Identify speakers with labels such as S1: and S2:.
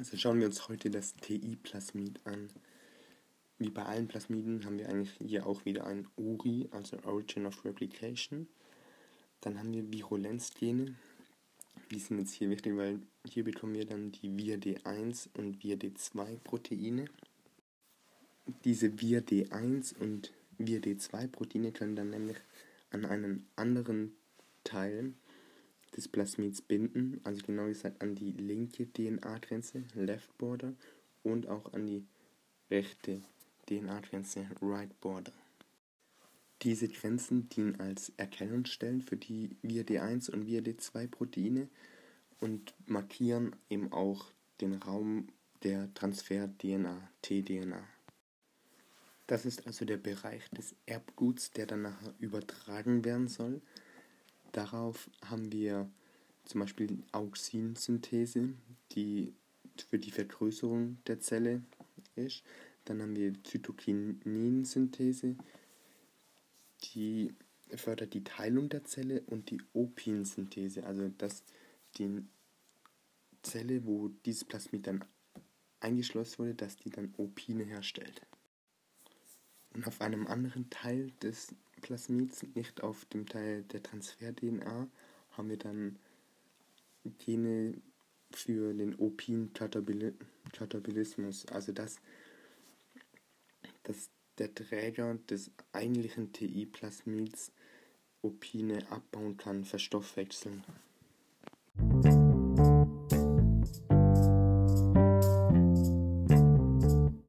S1: Also schauen wir uns heute das TI-Plasmid an. Wie bei allen Plasmiden haben wir eigentlich hier auch wieder ein URI, also Origin of Replication. Dann haben wir Virulenzgene. Die sind jetzt hier wichtig, weil hier bekommen wir dann die VIR-D1 und VIR-D2 Proteine. Diese VIR-D1 und VIR-D2 Proteine können dann nämlich an einen anderen Teil des Plasmids binden, also genau gesagt an die linke DNA-Grenze, Left Border, und auch an die rechte DNA-Grenze, Right Border. Diese Grenzen dienen als Erkennungsstellen für die VIRD1 und VIRD2 Proteine und markieren eben auch den Raum der Transfer-DNA, tDNA. Das ist also der Bereich des Erbguts, der dann nachher übertragen werden soll. Darauf haben wir zum Beispiel Auxinsynthese, die für die Vergrößerung der Zelle ist. Dann haben wir Zytokininsynthese, die fördert die Teilung der Zelle und die Opinsynthese, also dass die Zelle, wo dieses Plasmid dann eingeschlossen wurde, dass die dann Opine herstellt. Und auf einem anderen Teil des Plasmids, nicht auf dem Teil der Transfer-DNA, haben wir dann Gene für den Opin-Katabolismus, also dass, dass der Träger des eigentlichen TI-Plasmids Opine abbauen kann, verstoffwechseln.